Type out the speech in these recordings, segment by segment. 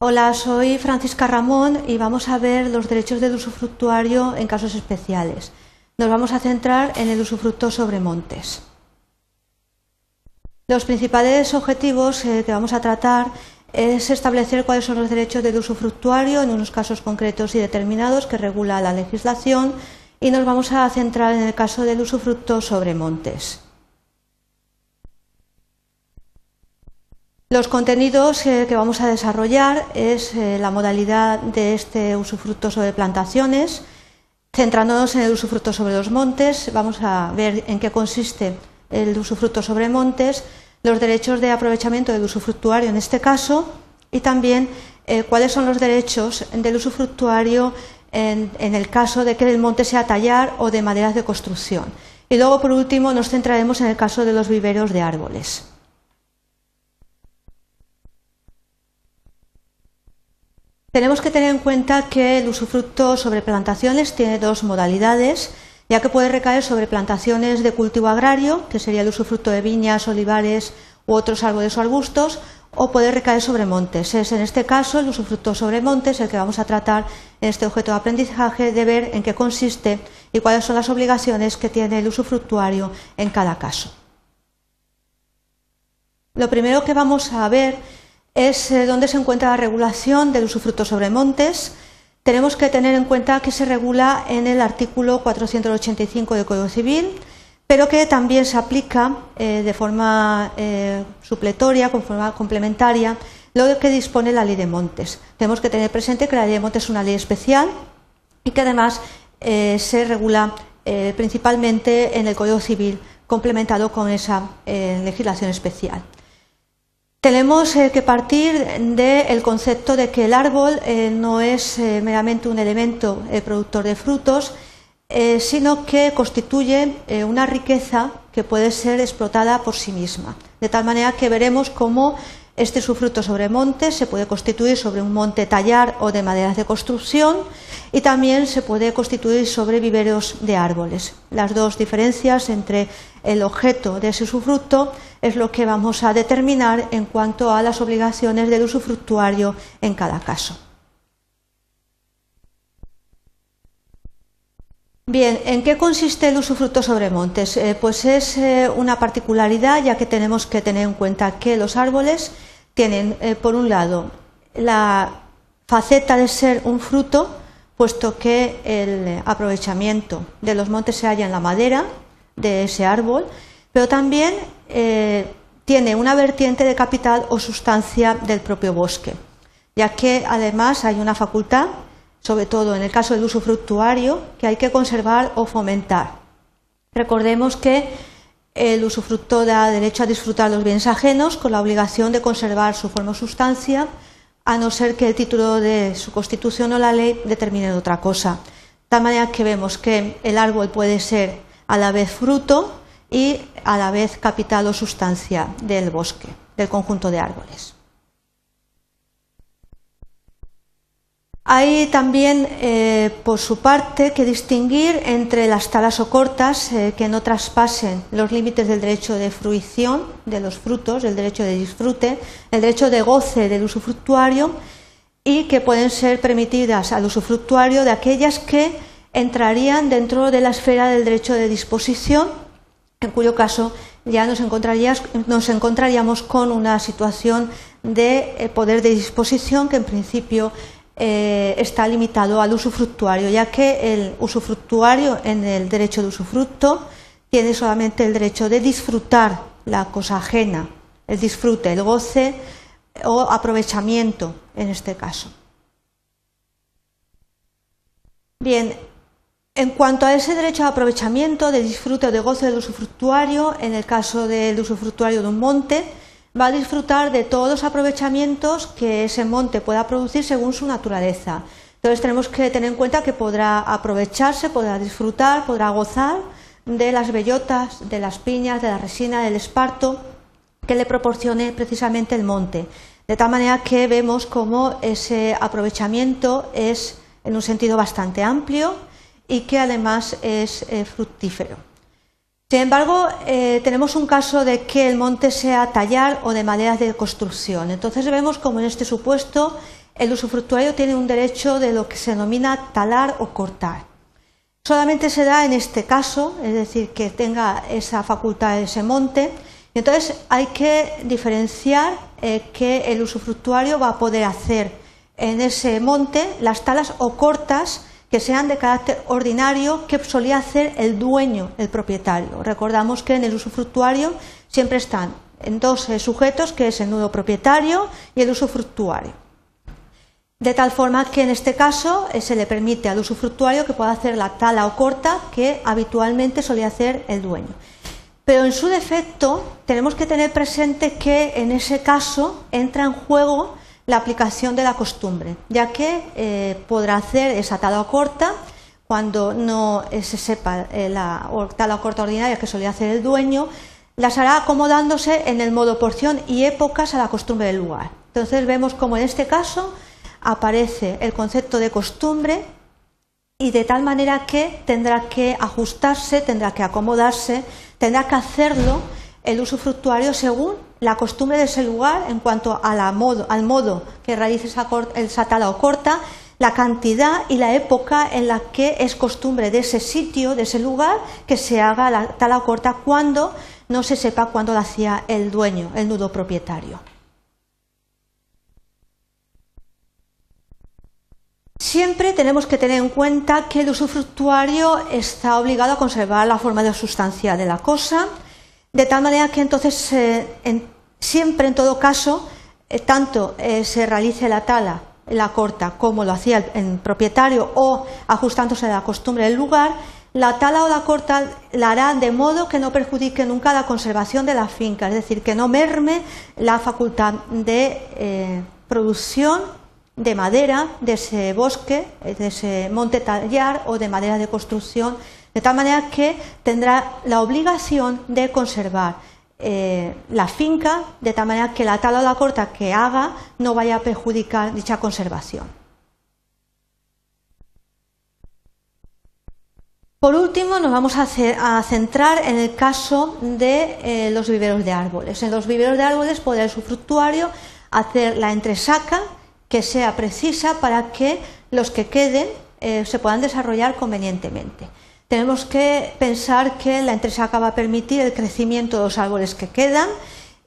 Hola, soy Francisca Ramón y vamos a ver los derechos del usufructuario en casos especiales. Nos vamos a centrar en el usufructo sobre montes. Los principales objetivos eh, que vamos a tratar es establecer cuáles son los derechos del usufructuario en unos casos concretos y determinados que regula la legislación y nos vamos a centrar en el caso del usufructo sobre montes. Los contenidos eh, que vamos a desarrollar es eh, la modalidad de este usufructo sobre plantaciones. Centrándonos en el usufructo sobre los montes, vamos a ver en qué consiste el usufructo sobre montes, los derechos de aprovechamiento del usufructuario en este caso y también eh, cuáles son los derechos del usufructuario en, en, el caso de que el monte sea tallar o de maderas de construcción. Y luego, por último, nos centraremos en el caso de los viveros de árboles. Tenemos que tener en cuenta que el usufructo sobre plantaciones tiene dos modalidades, ya que puede recaer sobre plantaciones de cultivo agrario, que sería el usufructo de viñas, olivares u otros árboles o arbustos, o puede recaer sobre montes. Es en este caso el usufructo sobre montes el que vamos a tratar en este objeto de aprendizaje de ver en qué consiste y cuáles son las obligaciones que tiene el usufructuario en cada caso. Lo primero que vamos a ver es eh, donde se encuentra la regulación del usufructo sobre montes. Tenemos que tener en cuenta que se regula en el artículo 485 del Código Civil, pero que también se aplica eh, de forma eh, supletoria, con forma complementaria, lo que dispone la Ley de Montes. Tenemos que tener presente que la Ley de Montes es una ley especial y que además se regula principalmente en el Código Civil, complementado con esa legislación especial. Tenemos eh, que partir del concepto de que el árbol eh, no es eh, meramente un elemento productor de frutos, sino que constituye una riqueza que puede ser explotada por sí misma. De tal manera que veremos cómo este fruto sobre monte se puede constituir sobre un monte tallar o de maderas de construcción y también se puede constituir sobre viveros de árboles. Las dos diferencias entre el objeto de ese usufructo es lo que vamos a determinar en cuanto a las obligaciones del usufructuario en cada caso. Bien, ¿en qué consiste el usufructo sobre montes? Eh, pues es eh, una particularidad ya que tenemos que tener en cuenta que los árboles tienen, eh, por un lado, la faceta de ser un fruto, puesto que el aprovechamiento de los montes se halla en la madera de ese árbol, pero también tiene una vertiente de capital o sustancia del propio bosque, ya que además hay una facultad sobre todo en el caso del uso fructuario, que hay que conservar o fomentar. Recordemos que el usufructo da derecho a disfrutar los bienes ajenos con la obligación de conservar su forma o sustancia, a no ser que el título de su constitución o la ley determine otra cosa. De tal manera que vemos que el árbol puede ser a la vez fruto y a la vez capital o sustancia del bosque, del conjunto de árboles. Hay también, eh, por su parte, que distinguir entre las talas o cortas eh, que no traspasen los límites del derecho de fruición de los frutos, el derecho de disfrute, el derecho de goce del usufructuario y que pueden ser permitidas al usufructuario de aquellas que entrarían dentro de la esfera del derecho de disposición, en cuyo caso ya nos, nos encontraríamos con una situación de eh, poder de disposición que en principio eh, está limitado al usufructuario, ya que el usufructuario en el derecho de usufructo tiene solamente el derecho de disfrutar la cosa ajena, el disfrute, el goce o aprovechamiento en este caso. Bien, en cuanto a ese derecho de aprovechamiento, de disfrute o de goce del usufructuario, en el caso del usufructuario de un monte, va a disfrutar de todos los aprovechamientos que ese monte pueda producir según su naturaleza. Entonces tenemos que tener en cuenta que podrá aprovecharse, podrá disfrutar, podrá gozar de las bellotas, de las piñas, de la resina, del esparto que le proporcione precisamente el monte. De tal manera que vemos cómo ese aprovechamiento es en un sentido bastante amplio y que además es eh, fructífero. Sin embargo, eh, tenemos un caso de que el monte sea tallar o de maderas de construcción. Entonces vemos como en este supuesto el usufructuario tiene un derecho de lo que se denomina talar o cortar. Solamente se da en este caso, es decir, que tenga esa facultad, ese monte, entonces hay que diferenciar eh, que el usufructuario va a poder hacer en ese monte las talas o cortas que sean de carácter ordinario que solía hacer el dueño, el propietario. Recordamos que en el usufructuario siempre están dos eh, sujetos, que es el nudo propietario y el usufructuario. De tal forma que en este caso eh, se le permite al usufructuario que pueda hacer la tala o corta que habitualmente solía hacer el dueño. Pero en su defecto tenemos que tener presente que en ese caso entra en juego la aplicación de la costumbre, ya que eh, podrá hacer esa tala corta cuando no eh, se sepa eh, la tala corta ordinaria que solía hacer el dueño, las hará acomodándose en el modo porción y épocas a la costumbre del lugar. Entonces vemos como en este caso aparece el concepto de costumbre y de tal manera que tendrá que ajustarse, tendrá que acomodarse tendrá que hacerlo el usufructuario según la costumbre de ese lugar en cuanto al modo que realice esa, tala o corta, la cantidad y la época en la que es costumbre de ese sitio, de ese lugar, que se haga la tala o corta cuando no se sepa cuándo la hacía el dueño, el nudo propietario. Siempre tenemos que tener en cuenta que el usufructuario está obligado a conservar la forma de sustancia de la cosa, de tal manera que entonces eh, siempre, en todo caso, eh, tanto eh, se realice la tala, la corta, como lo hacía el, propietario o ajustándose a la costumbre del lugar, la tala o la corta la hará de modo que no perjudique nunca la conservación de la finca, es decir, que no merme la facultad de producción de madera de ese bosque, de ese monte tallar o de madera de construcción, de tal manera que tendrá la obligación de conservar eh, la finca, de tal manera que la tala o la corta que haga no vaya a perjudicar dicha conservación. Por último, nos vamos a, centrar en el caso de eh, los viveros de árboles. En los viveros de árboles podrá el subfructuario hacer la entresaca que sea precisa para que los que queden eh, se puedan desarrollar convenientemente. Tenemos que pensar que la entresaca va a permitir el crecimiento de los árboles que quedan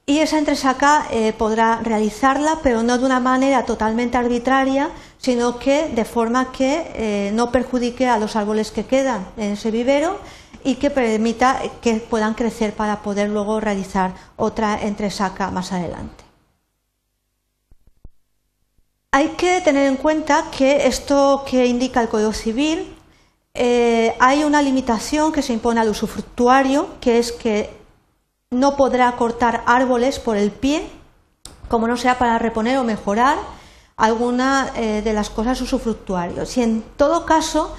y esa entresaca eh, podrá realizarla, pero no de una manera totalmente arbitraria, sino que de forma que eh, no perjudique a los árboles que quedan en ese vivero y que permita que puedan crecer para poder luego realizar otra entresaca más adelante. Hay que tener en cuenta que esto que indica el Código Civil, eh, hay una limitación que se impone al usufructuario, que es que no podrá cortar árboles por el pie, como no sea para reponer o mejorar alguna eh, de las cosas usufructuarios. Si en todo caso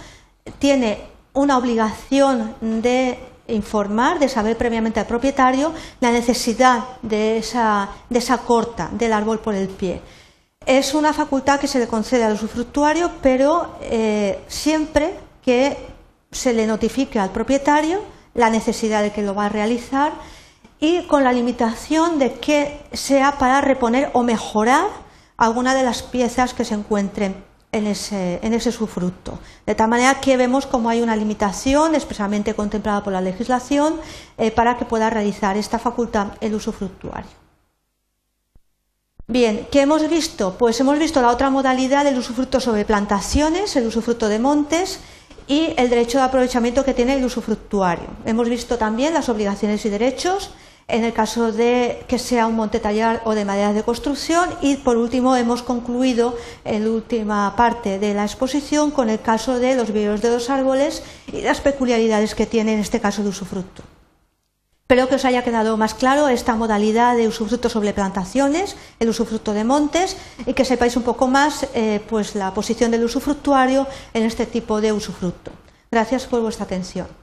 tiene una obligación de informar, de saber previamente al propietario la necesidad de esa corta del árbol por el pie. Es una facultad que se le concede al usufructuario, pero eh, siempre que se le notifique al propietario la necesidad de que lo va a realizar y con la limitación de que sea para reponer o mejorar alguna de las piezas que se encuentren en ese, en usufructo. De tal manera que vemos como hay una limitación expresamente contemplada por la legislación eh, para que pueda realizar esta facultad el usufructuario. Bien, ¿qué hemos visto? Pues hemos visto la otra modalidad del usufructo sobre plantaciones, el usufructo de montes y el derecho de aprovechamiento que tiene el usufructuario. Hemos visto también las obligaciones y derechos en el caso de que sea un monte tallar o de madera de construcción y por último hemos concluido en la última parte de la exposición con el caso de los viveros de los árboles y las peculiaridades que tiene en este caso de usufructo. Espero que os haya quedado más claro esta modalidad de usufructo sobre plantaciones, el usufructo de montes y que sepáis un poco más eh, pues la posición del usufructuario en este tipo de usufructo. Gracias por vuestra atención.